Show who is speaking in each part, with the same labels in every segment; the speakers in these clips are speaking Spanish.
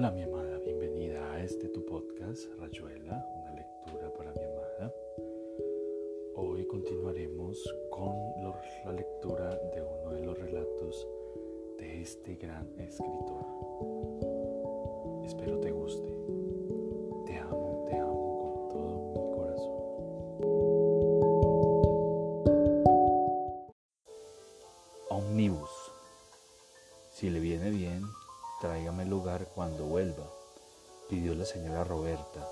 Speaker 1: Hola mi amada, bienvenida a este tu podcast, Rayuela, una lectura para mi amada. Hoy continuaremos con la lectura de uno de los relatos de este gran escritor. Espero te guste. Te amo, te amo con todo mi corazón. Omnibus. Si le viene bien, Tráigame lugar cuando vuelva, pidió la señora Roberta,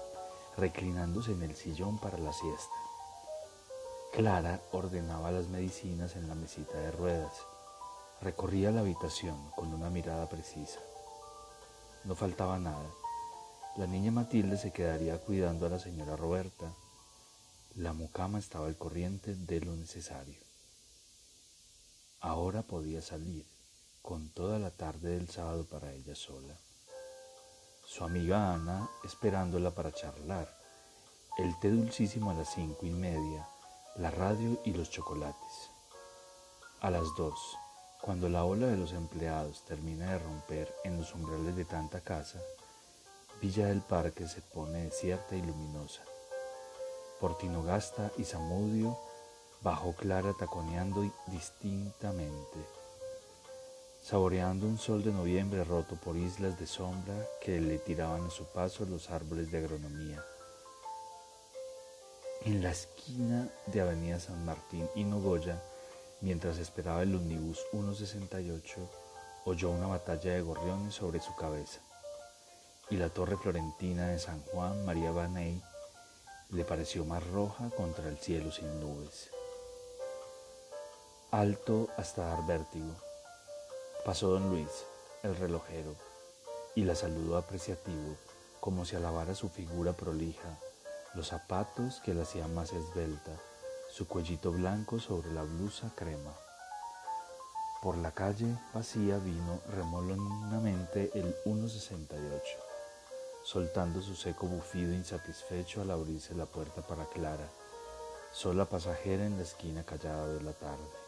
Speaker 1: reclinándose en el sillón para la siesta. Clara ordenaba las medicinas en la mesita de ruedas. Recorría la habitación con una mirada precisa. No faltaba nada. La niña Matilde se quedaría cuidando a la señora Roberta. La mucama estaba al corriente de lo necesario. Ahora podía salir con toda la tarde del sábado para ella sola. Su amiga Ana esperándola para charlar, el té dulcísimo a las cinco y media, la radio y los chocolates. A las dos, cuando la ola de los empleados termina de romper en los umbrales de tanta casa, Villa del Parque se pone desierta y luminosa. Por Tinogasta y Zamudio bajó Clara taconeando distintamente saboreando un sol de noviembre roto por islas de sombra que le tiraban a su paso los árboles de agronomía. En la esquina de Avenida San Martín y Nogoya, mientras esperaba el Omnibus 168, oyó una batalla de gorriones sobre su cabeza, y la torre florentina de San Juan María Baney le pareció más roja contra el cielo sin nubes. Alto hasta dar vértigo Pasó don Luis, el relojero, y la saludó apreciativo, como si alabara su figura prolija, los zapatos que la hacían más esbelta, su cuellito blanco sobre la blusa crema. Por la calle vacía vino remolonamente el 168, soltando su seco bufido insatisfecho al abrirse la puerta para Clara, sola pasajera en la esquina callada de la tarde.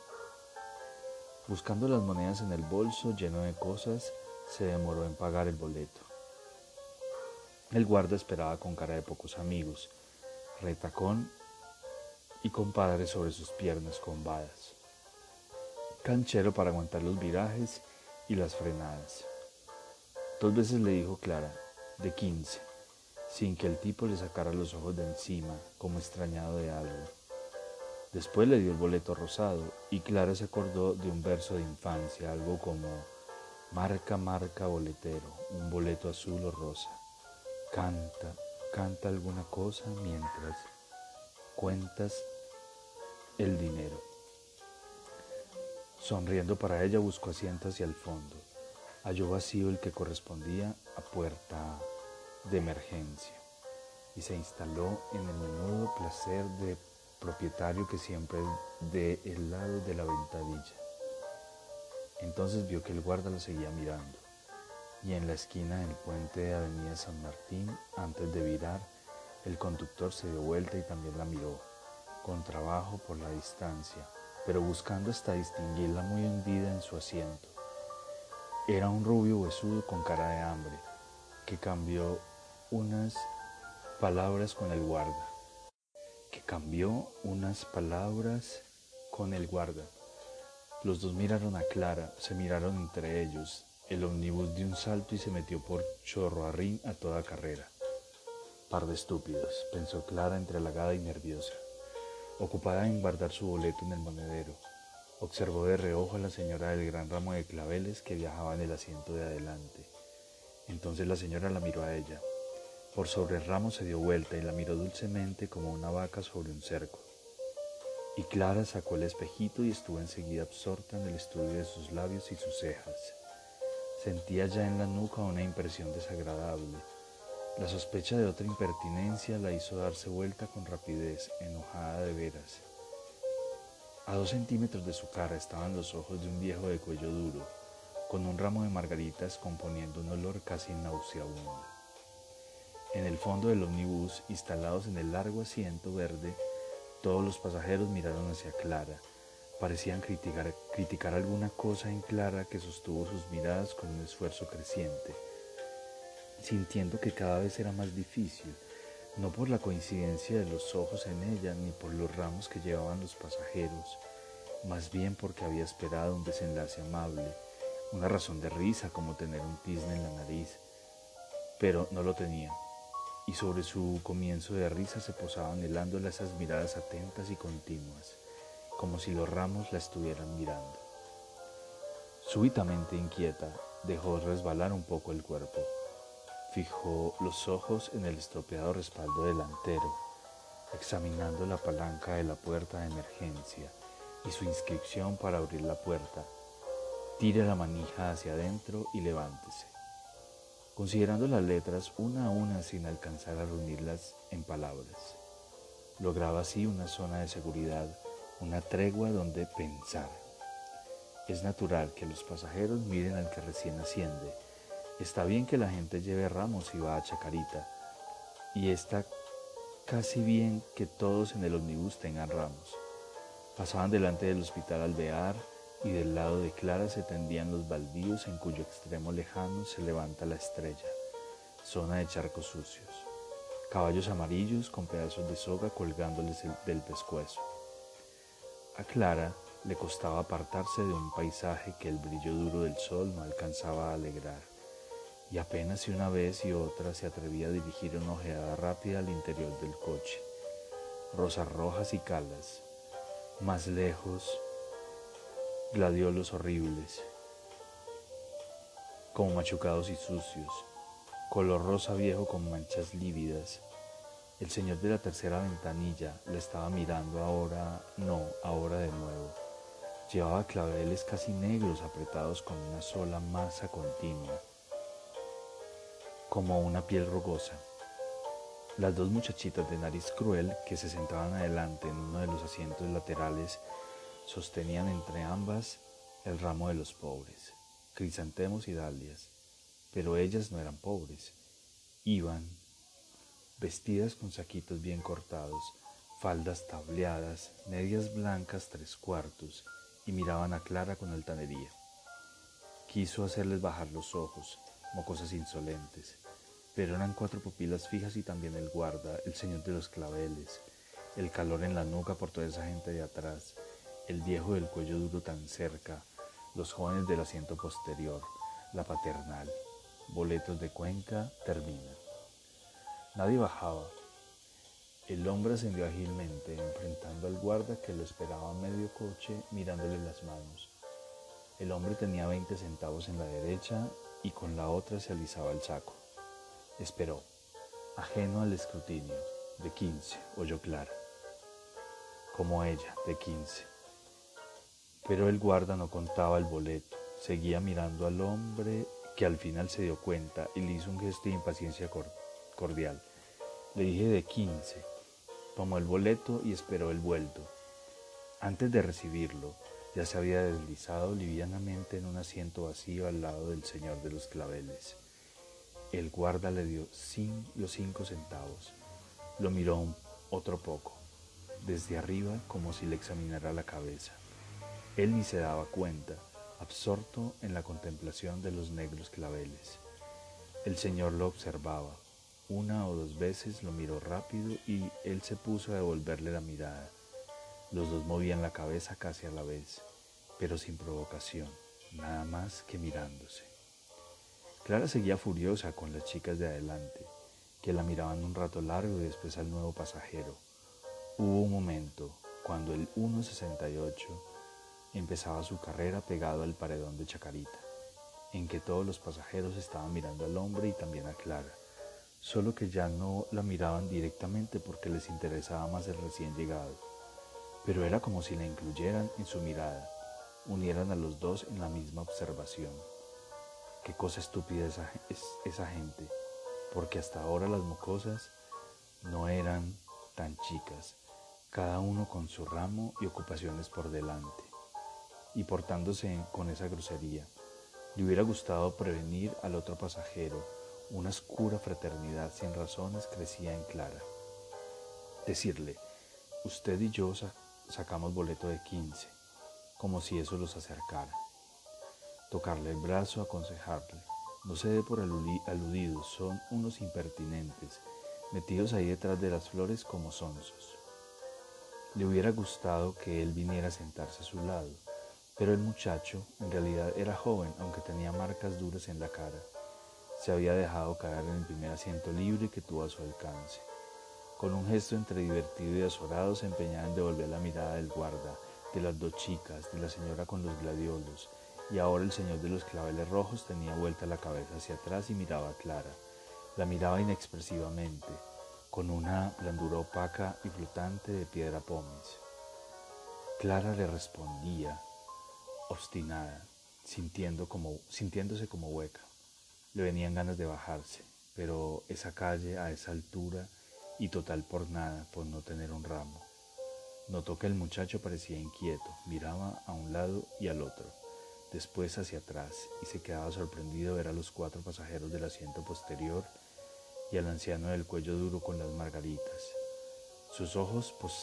Speaker 1: Buscando las monedas en el bolso lleno de cosas, se demoró en pagar el boleto. El guarda esperaba con cara de pocos amigos, retacón y compadre sobre sus piernas combadas. Canchero para aguantar los virajes y las frenadas. Dos veces le dijo Clara, de quince, sin que el tipo le sacara los ojos de encima, como extrañado de algo. Después le dio el boleto rosado y Clara se acordó de un verso de infancia, algo como marca, marca, boletero, un boleto azul o rosa. Canta, canta alguna cosa mientras cuentas el dinero. Sonriendo para ella buscó asiento hacia el fondo. Halló vacío el que correspondía a puerta de emergencia y se instaló en el menudo placer de propietario que siempre de el lado de la ventadilla. Entonces vio que el guarda lo seguía mirando y en la esquina del puente de Avenida San Martín, antes de virar, el conductor se dio vuelta y también la miró, con trabajo por la distancia, pero buscando hasta distinguirla muy hundida en su asiento. Era un rubio huesudo con cara de hambre, que cambió unas palabras con el guarda que cambió unas palabras con el guarda. Los dos miraron a Clara, se miraron entre ellos. El omnibus dio un salto y se metió por Chorroarrín a toda carrera. Par de estúpidos, pensó Clara entrelagada y nerviosa. Ocupada en guardar su boleto en el monedero, observó de reojo a la señora del gran ramo de claveles que viajaba en el asiento de adelante. Entonces la señora la miró a ella, por sobre el ramo se dio vuelta y la miró dulcemente como una vaca sobre un cerco. Y Clara sacó el espejito y estuvo enseguida absorta en el estudio de sus labios y sus cejas. Sentía ya en la nuca una impresión desagradable. La sospecha de otra impertinencia la hizo darse vuelta con rapidez, enojada de veras. A dos centímetros de su cara estaban los ojos de un viejo de cuello duro, con un ramo de margaritas componiendo un olor casi nauseabundo. En el fondo del ómnibus, instalados en el largo asiento verde, todos los pasajeros miraron hacia Clara. Parecían criticar, criticar alguna cosa en Clara que sostuvo sus miradas con un esfuerzo creciente. sintiendo que cada vez era más difícil, no por la coincidencia de los ojos en ella ni por los ramos que llevaban los pasajeros, más bien porque había esperado un desenlace amable, una razón de risa como tener un tizne en la nariz, pero no lo tenía, y sobre su comienzo de risa se posaban helándola esas miradas atentas y continuas, como si los ramos la estuvieran mirando. Súbitamente inquieta, dejó resbalar un poco el cuerpo. Fijó los ojos en el estropeado respaldo delantero, examinando la palanca de la puerta de emergencia y su inscripción para abrir la puerta. Tire la manija hacia adentro y levántese. Considerando las letras una a una sin alcanzar a reunirlas en palabras, lograba así una zona de seguridad, una tregua donde pensar. Es natural que los pasajeros miren al que recién asciende. Está bien que la gente lleve ramos y va a Chacarita. Y está casi bien que todos en el omnibus tengan ramos. Pasaban delante del hospital Alvear y del lado de Clara se tendían los baldíos en cuyo extremo lejano se levanta la estrella, zona de charcos sucios. Caballos amarillos con pedazos de soga colgándoles del pescuezo. A Clara le costaba apartarse de un paisaje que el brillo duro del sol no alcanzaba a alegrar, y apenas si una vez y otra se atrevía a dirigir una ojeada rápida al interior del coche. Rosas rojas y calas, más lejos, gladiolos horribles, como machucados y sucios, color rosa viejo con manchas lívidas. El señor de la tercera ventanilla la estaba mirando ahora, no, ahora de nuevo Llevaba claveles casi negros apretados con una sola masa continua, como una piel rugosa. Las dos muchachitas de nariz cruel que se sentaban adelante en uno de los asientos laterales sostenían entre ambas el ramo de los pobres, crisantemos y dalias, pero ellas no eran pobres, iban vestidas con saquitos bien cortados, faldas tableadas, medias blancas tres cuartos y miraban a Clara con altanería. Quiso hacerles bajar los ojos, mocosas insolentes, pero eran cuatro pupilas fijas y también el guarda, el señor de los claveles, el calor en la nuca por toda esa gente de atrás, el viejo del cuello duro tan cerca, los jóvenes del asiento posterior, la paternal, boletos de Cuenca, termina. Nadie bajaba, el hombre ascendió ágilmente, enfrentando al guarda que lo esperaba a medio coche mirándole las manos. El hombre tenía 20 centavos en la derecha y con la otra se alisaba el saco. Esperó, ajeno al escrutinio, de 15, oyó Clara. Como ella, de 15. Pero el guarda no contaba el boleto, seguía mirando al hombre que al final se dio cuenta y le hizo un gesto de impaciencia cordial. Le dije de 15 Tomó el boleto y esperó el vuelto. Antes de recibirlo, ya se había deslizado livianamente en un asiento vacío al lado del señor de los claveles. El guarda le dio los cinco centavos. Lo miró otro poco, desde arriba como si le examinara la cabeza. Él ni se daba cuenta, absorto en la contemplación de los negros claveles. El señor lo observaba, una o dos veces lo miró rápido y él se puso a devolverle la mirada. Los dos movían la cabeza casi a la vez, pero sin provocación, nada más que mirándose. Clara seguía furiosa con las chicas de adelante, que la miraban un rato largo y después al nuevo pasajero. Hubo un momento cuando el 1.68 empezaba su carrera pegado al paredón de Chacarita, en que todos los pasajeros estaban mirando al hombre y también a Clara solo que ya no la miraban directamente porque les interesaba más el recién llegado, pero era como si la incluyeran en su mirada, unieran a los dos en la misma observación. Qué cosa estúpida esa, es esa gente, porque hasta ahora las mocosas no eran tan chicas, cada uno con su ramo y ocupaciones por delante, y portándose con esa grosería. Le hubiera gustado prevenir al otro pasajero, una oscura fraternidad sin razones crecía en Clara. Decirle, usted y yo sacamos boleto de 15, como si eso los acercara. Tocarle el brazo, aconsejarle, No se dé por aludidos, son unos impertinentes, metidos ahí detrás de las flores como sonsos. Le hubiera gustado que él viniera a sentarse a su lado, pero el muchacho en realidad era joven, aunque tenía marcas duras en la cara. Se había dejado caer en el primer asiento libre que tuvo a su alcance. Con un gesto entre divertido y azorado se empeñaba en devolver la mirada del guarda, de las dos chicas, de la señora con los gladiolos, y ahora el señor de los claveles rojos tenía vuelta la cabeza hacia atrás y miraba a Clara. La miraba inexpresivamente, con una blandura opaca y flotante de piedra pómez. Clara le respondía, obstinada, sintiendo como, sintiéndose como hueca. Le venían ganas de bajarse, pero esa calle a esa altura y total por nada, por no tener un ramo. Notó que el muchacho parecía inquieto, miraba a un lado y al otro, después hacia atrás, y se quedaba sorprendido ver a los cuatro pasajeros del asiento posterior y al anciano del cuello duro con las margaritas. Sus ojos pues,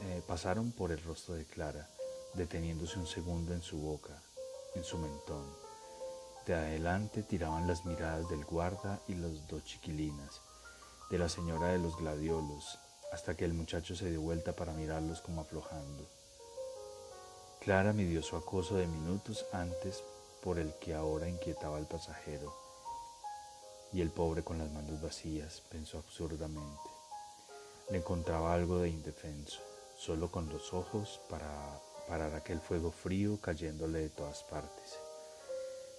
Speaker 1: eh, pasaron por el rostro de Clara, deteniéndose un segundo en su boca, en su mentón. De adelante tiraban las miradas del guarda y las dos chiquilinas, de la señora de los gladiolos, hasta que el muchacho se dio vuelta para mirarlos como aflojando. Clara midió su acoso de minutos antes por el que ahora inquietaba al pasajero. Y el pobre con las manos vacías pensó absurdamente. Le encontraba algo de indefenso, solo con los ojos para parar aquel fuego frío cayéndole de todas partes.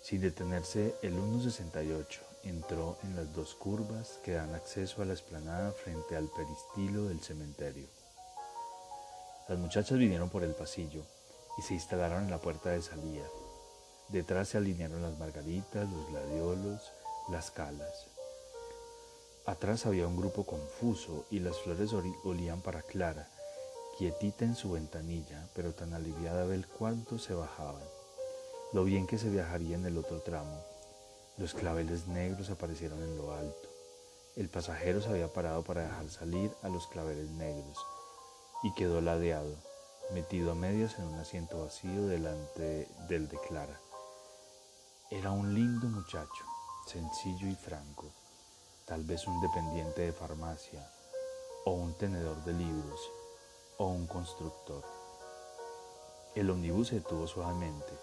Speaker 1: Sin detenerse, el 168 entró en las dos curvas que dan acceso a la esplanada frente al peristilo del cementerio. Las muchachas vinieron por el pasillo y se instalaron en la puerta de salida. Detrás se alinearon las margaritas, los gladiolos, las calas. Atrás había un grupo confuso y las flores olían para Clara, quietita en su ventanilla, pero tan aliviada ver cuánto se bajaban. Lo bien que se viajaría en el otro tramo, los claveles negros aparecieron en lo alto. El pasajero se había parado para dejar salir a los claveles negros y quedó ladeado, metido a medias en un asiento vacío delante del de Clara. Era un lindo muchacho, sencillo y franco, tal vez un dependiente de farmacia, o un tenedor de libros, o un constructor. El omnibus se detuvo suavemente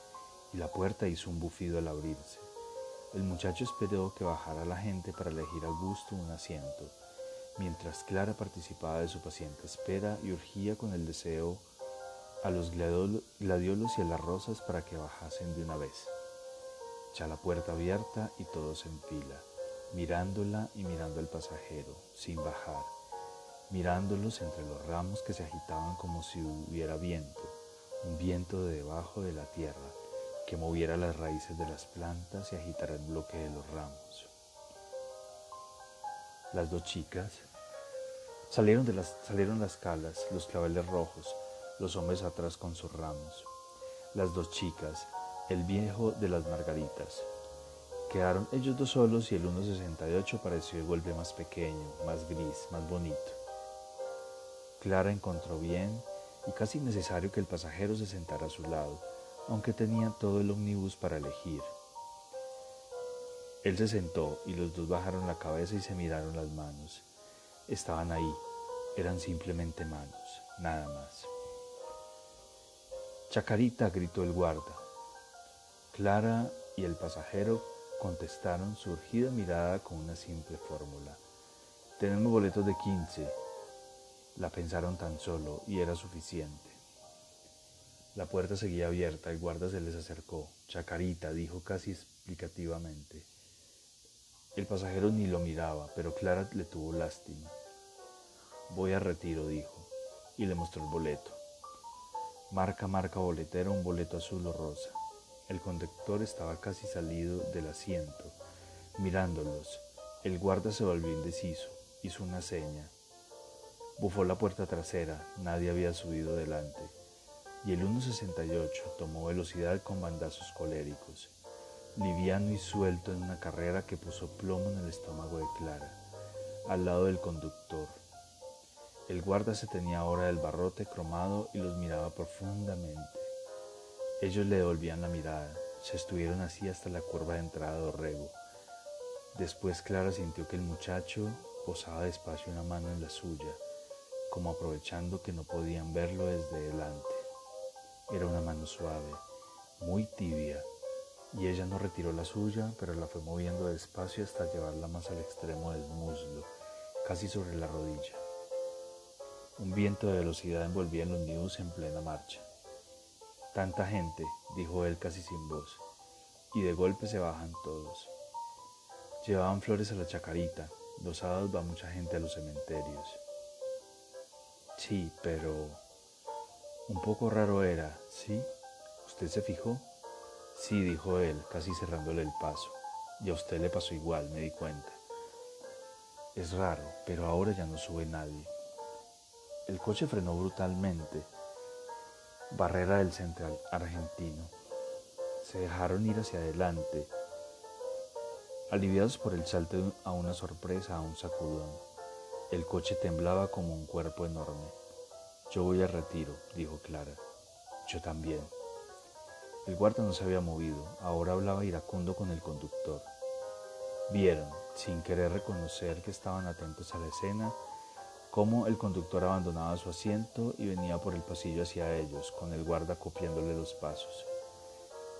Speaker 1: y la puerta hizo un bufido al abrirse. El muchacho esperó que bajara la gente para elegir a gusto un asiento, mientras Clara participaba de su paciente espera y urgía con el deseo a los gladiolos y a las rosas para que bajasen de una vez. Ya la puerta abierta y todos en fila, mirándola y mirando al pasajero, sin bajar, mirándolos entre los ramos que se agitaban como si hubiera viento, un viento de debajo de la tierra, que moviera las raíces de las plantas y agitara el bloque de los ramos. Las dos chicas salieron de las, salieron las calas, los claveles rojos, los hombres atrás con sus ramos. Las dos chicas, el viejo de las margaritas. Quedaron ellos dos solos y el 1.68 pareció vuelve más pequeño, más gris, más bonito. Clara encontró bien y casi necesario que el pasajero se sentara a su lado, aunque tenía todo el ómnibus para elegir. Él se sentó y los dos bajaron la cabeza y se miraron las manos. Estaban ahí, eran simplemente manos, nada más. Chacarita, gritó el guarda. Clara y el pasajero contestaron su urgida mirada con una simple fórmula. Tenemos boletos de quince. La pensaron tan solo y era suficiente. La puerta seguía abierta, el guarda se les acercó. Chacarita, dijo casi explicativamente. El pasajero ni lo miraba, pero Clara le tuvo lástima. Voy a retiro, dijo, y le mostró el boleto. Marca, marca boletera, un boleto azul o rosa. El conductor estaba casi salido del asiento, mirándolos. El guarda se volvió indeciso, hizo una seña. Bufó la puerta trasera, nadie había subido delante y el 1.68 tomó velocidad con bandazos coléricos, liviano y suelto en una carrera que puso plomo en el estómago de Clara, al lado del conductor. El guarda se tenía ahora el barrote cromado y los miraba profundamente. Ellos le devolvían la mirada, se estuvieron así hasta la curva de entrada de Orrego, Después Clara sintió que el muchacho posaba despacio una mano en la suya, como aprovechando que no podían verlo desde delante. Era una mano suave, muy tibia, y ella no retiró la suya, pero la fue moviendo despacio hasta llevarla más al extremo del muslo, casi sobre la rodilla. Un viento de velocidad envolvía los nidos en plena marcha. Tanta gente, dijo él casi sin voz, y de golpe se bajan todos. Llevaban flores a la chacarita, los sábados va mucha gente a los cementerios. Sí, pero un poco raro era, ¿sí? ¿Usted se fijó? Sí, dijo él, casi cerrándole el paso. Y a usted le pasó igual, me di cuenta. Es raro, pero ahora ya no sube nadie. El coche frenó brutalmente. Barrera del central argentino. Se dejaron ir hacia adelante, aliviados por el salto a una sorpresa, a un sacudón. El coche temblaba como un cuerpo enorme. Yo voy a retiro, dijo Clara. Yo también. El guarda no se había movido, ahora hablaba iracundo con el conductor. Vieron, sin querer reconocer que estaban atentos a la escena, cómo el conductor abandonaba su asiento y venía por el pasillo hacia ellos, con el guarda copiándole los pasos.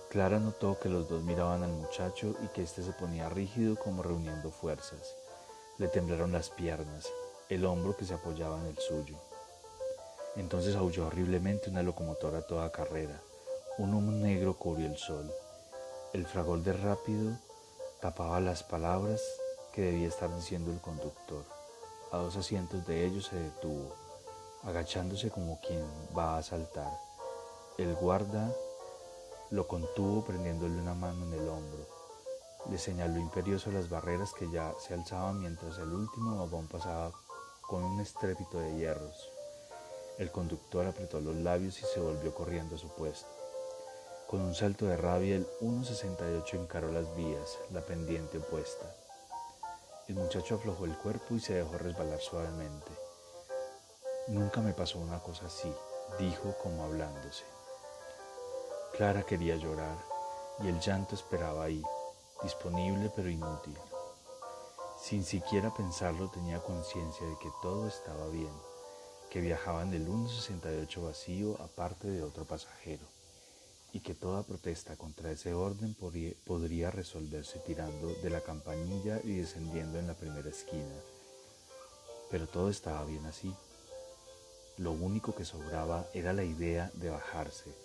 Speaker 1: Clara notó que los dos miraban al muchacho y que éste se ponía rígido como reuniendo fuerzas. Le temblaron las piernas, el hombro que se apoyaba en el suyo. Entonces aulló horriblemente una locomotora toda carrera. Un humo negro cubrió el sol. El fragor de rápido tapaba las palabras que debía estar diciendo el conductor. A dos asientos de ellos se detuvo, agachándose como quien va a saltar. El guarda lo contuvo prendiéndole una mano en el hombro. Le señaló imperioso las barreras que ya se alzaban mientras el último vagón pasaba con un estrépito de hierros. El conductor apretó los labios y se volvió corriendo a su puesto. Con un salto de rabia, el 1.68 encaró las vías, la pendiente opuesta. El muchacho aflojó el cuerpo y se dejó resbalar suavemente. Nunca me pasó una cosa así, dijo como hablándose. Clara quería llorar y el llanto esperaba ahí, disponible pero inútil. Sin siquiera pensarlo tenía conciencia de que todo estaba bien, que viajaban del 1.68 vacío aparte de otro pasajero y que toda protesta contra ese orden podría resolverse tirando de la campanilla y descendiendo en la primera esquina. Pero todo estaba bien así. Lo único que sobraba era la idea de bajarse,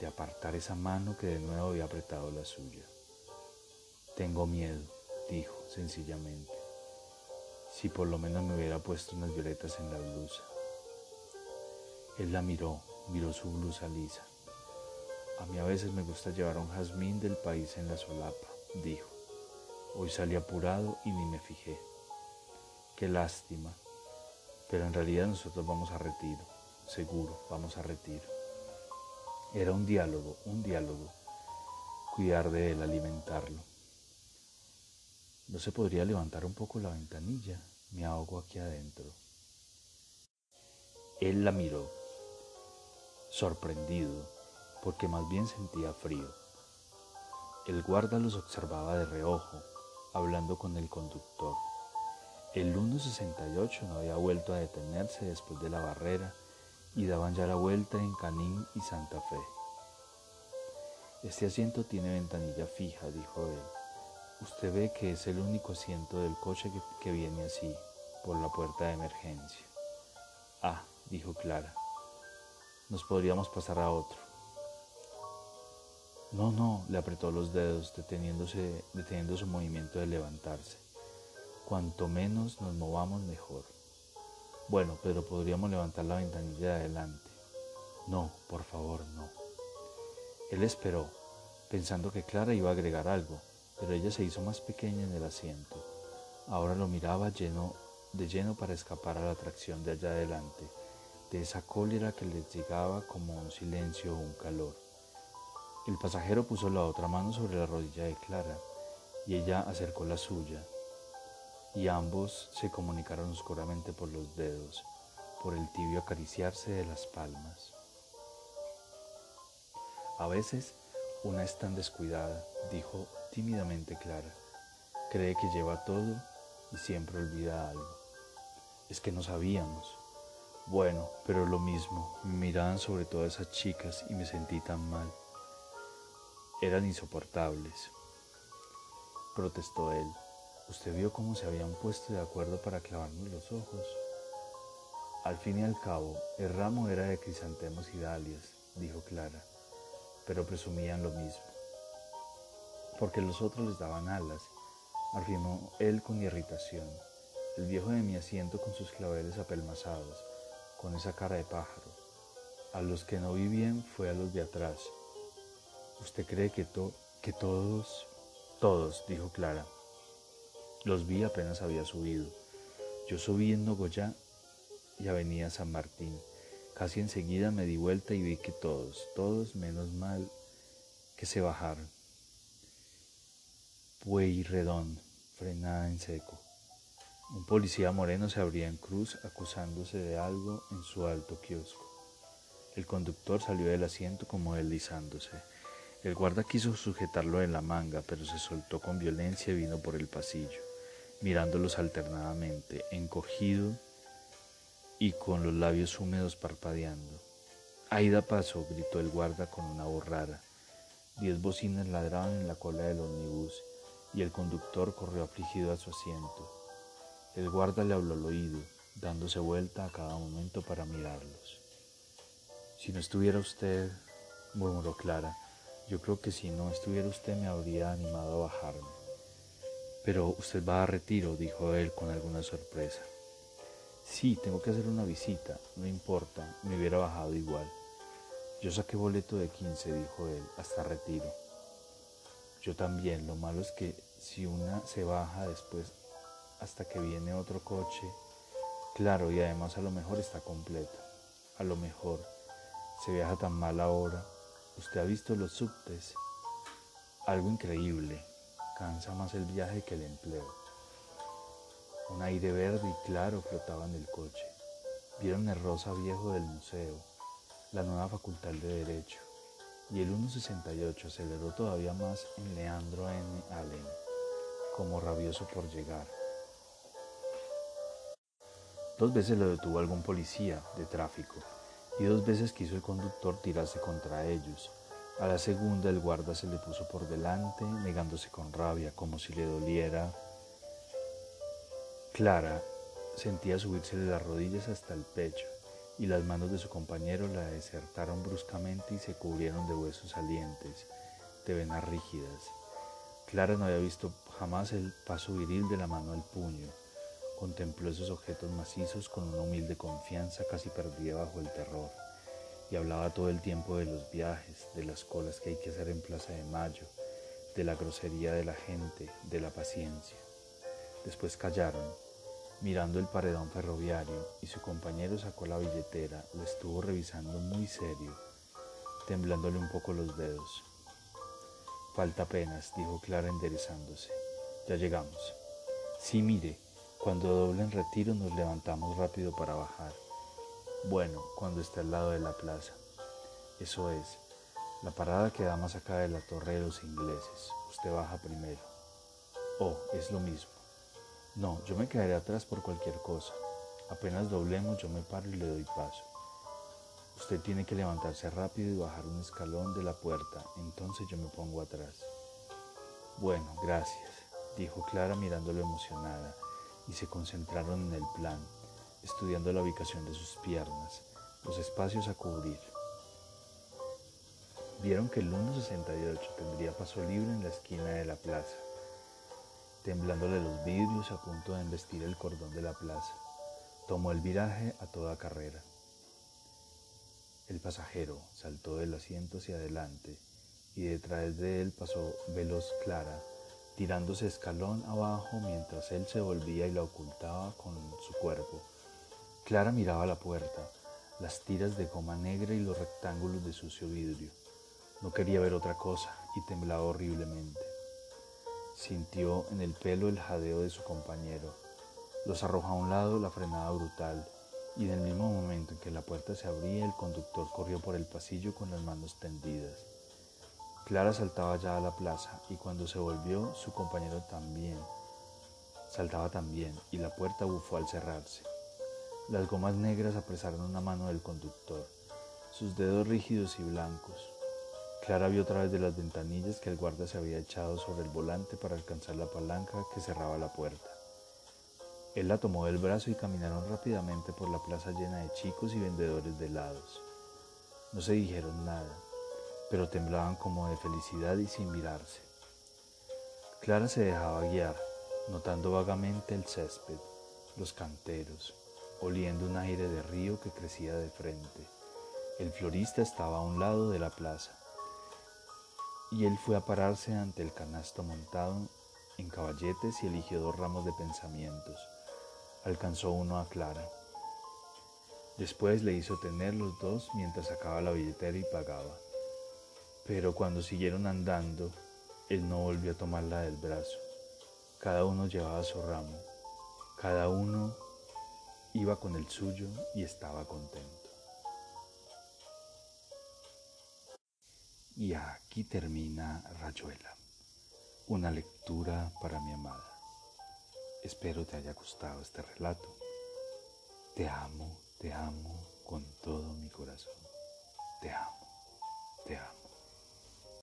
Speaker 1: de apartar esa mano que de nuevo había apretado la suya. Tengo miedo, dijo sencillamente. Si por lo menos me hubiera puesto unas violetas en la blusa. Él la miró, miró su blusa lisa. A mí a veces me gusta llevar un jazmín del país en la solapa, dijo. Hoy salí apurado y ni me fijé. Qué lástima. Pero en realidad nosotros vamos a retiro. Seguro, vamos a retiro. Era un diálogo, un diálogo. Cuidar de él, alimentarlo. ¿No se podría levantar un poco la ventanilla? Me ahogo aquí adentro. Él la miró, sorprendido porque más bien sentía frío. El guarda los observaba de reojo, hablando con el conductor. El 168 no había vuelto a detenerse después de la barrera y daban ya la vuelta en Canín y Santa Fe. Este asiento tiene ventanilla fija, dijo él. Usted ve que es el único asiento del coche que, que viene así, por la puerta de emergencia. Ah, dijo Clara, nos podríamos pasar a otro. No, no, le apretó los dedos, deteniéndose, deteniendo su movimiento de levantarse. Cuanto menos nos movamos, mejor. Bueno, pero podríamos levantar la ventanilla de adelante. No, por favor, no. Él esperó, pensando que Clara iba a agregar algo, pero ella se hizo más pequeña en el asiento. Ahora lo miraba lleno, de lleno para escapar a la atracción de allá adelante, de esa cólera que les llegaba como un silencio o un calor. El pasajero puso la otra mano sobre la rodilla de Clara y ella acercó la suya, y ambos se comunicaron oscuramente por los dedos, por el tibio acariciarse de las palmas. A veces una es tan descuidada, dijo tímidamente Clara. cree que lleva todo y siempre olvida algo. Es que no sabíamos. Bueno, pero lo mismo, me miraban sobre todo esas chicas y me sentí tan mal. Eran insoportables. Protestó él. ¿Usted vio cómo se habían puesto de acuerdo para clavarnos los ojos? Al fin y al cabo, el ramo era de crisantemos y dalias, dijo Clara, pero presumían lo mismo. Porque los otros les daban alas, afirmó él con irritación. El viejo de mi asiento con sus claveles apelmazados, con esa cara de pájaro. A los que no vi bien fue a los de atrás. ¿Usted cree que, que todos, todos, dijo Clara? Los vi apenas había subido. Yo subí en Nogoyá y Avenida San Martín. Casi enseguida me di vuelta y vi que todos, todos menos mal que se bajaron. Redón, frenada en seco. Un policía moreno se abría en cruz acusándose de algo en su alto kiosco. El conductor salió del asiento como deslizándose. El guarda quiso sujetarlo en la manga, pero se soltó con violencia y vino por el pasillo, mirándolos alternadamente, encogido y con los labios húmedos parpadeando. Aida pasó, gritó el guarda con una voz rara. Diez bocinas ladraban en la cola del omnibus y el conductor corrió afligido a su asiento. El guarda le habló al oído, dándose vuelta a cada momento para mirarlos. Si no estuviera usted, murmuró Clara, yo creo que si no estuviera usted me habría animado a bajarme. Pero usted va a retiro, dijo él con alguna sorpresa. Sí, tengo que hacer una visita, no importa, me hubiera bajado igual. Yo saqué boleto de 15, dijo él, hasta retiro. Yo también, lo malo es que si una se baja después hasta que viene otro coche. Claro, y además a lo mejor está completa. A lo mejor se viaja tan mal ahora. Usted ha visto los subtes. Algo increíble. Cansa más el viaje que el empleo. Un aire verde y claro flotaba en el coche. Vieron el rosa viejo del museo, la nueva facultad de Derecho, y el 168 aceleró todavía más en Leandro N. Allen, como rabioso por llegar. Dos veces lo detuvo algún policía de tráfico y dos veces quiso el conductor tirarse contra ellos. A la segunda el guarda se le puso por delante, negándose con rabia, como si le doliera. Clara sentía subírsele las rodillas hasta el pecho y las manos de su compañero la desertaron bruscamente y se cubrieron de huesos salientes, de venas rígidas. Clara no había visto jamás el paso viril de la mano al puño Contempló esos objetos macizos con una humilde confianza casi perdida bajo el terror y hablaba todo el tiempo de los viajes, de las colas que hay que hacer en Plaza de Mayo, de la grosería de la gente, de la paciencia. Después callaron, mirando el paredón ferroviario, y su compañero sacó la billetera, lo estuvo revisando muy serio, temblándole un poco los dedos. Falta apenas, dijo Clara enderezándose. Ya llegamos. Sí, mire, cuando doble en retiro nos levantamos rápido para bajar. Bueno, cuando está al lado de la plaza. Eso es, la parada queda más acá de la torre de los ingleses. Usted baja primero. Oh, es lo mismo. No, yo me quedaré atrás por cualquier cosa. Apenas doblemos yo me paro y le doy paso. Usted tiene que levantarse rápido y bajar un escalón de la puerta, entonces yo me pongo atrás. Bueno, gracias, dijo Clara mirándolo emocionada y se concentraron en el plan, estudiando la ubicación de sus piernas, los espacios a cubrir. Vieron que el 168 tendría paso libre en la esquina de la plaza, temblándole los vidrios a punto de embestir el cordón de la plaza. Tomó el viraje a toda carrera. El pasajero saltó del asiento hacia adelante y detrás de él pasó veloz Clara, tirándose escalón abajo mientras él se volvía y la ocultaba con su cuerpo. Clara miraba la puerta, las tiras de goma negra y los rectángulos de sucio vidrio. No quería ver otra cosa y temblaba horriblemente. Sintió en el pelo el jadeo de su compañero. Los arroja a un lado la frenada brutal y en el mismo momento en que la puerta se abría el conductor corrió por el pasillo con las manos tendidas. Clara saltaba ya a la plaza y cuando se volvió su compañero también, saltaba también y la puerta bufó al cerrarse. Las gomas negras apresaron una mano del conductor, sus dedos rígidos y blancos. Clara vio a través de las ventanillas que el guarda se había echado sobre el volante para alcanzar la palanca que cerraba la puerta. Él la tomó del brazo y caminaron rápidamente por la plaza llena de chicos y vendedores de helados. No se dijeron nada, pero temblaban como de felicidad y sin mirarse. Clara se dejaba guiar, notando vagamente el césped, los canteros, oliendo un aire de río que crecía de frente. El florista estaba a un lado de la plaza y él fue a pararse ante el canasto montado en caballetes y eligió dos ramos de pensamientos. Alcanzó uno a Clara. Después le hizo tener los dos mientras sacaba la billetera y pagaba. Pero cuando siguieron andando, él no volvió a tomarla del brazo. Cada uno llevaba su ramo. Cada uno iba con el suyo y estaba contento. Y aquí termina Rayuela, una lectura para mi amada. Espero te haya gustado este relato. Te amo, te amo con todo mi corazón. Te amo, te amo.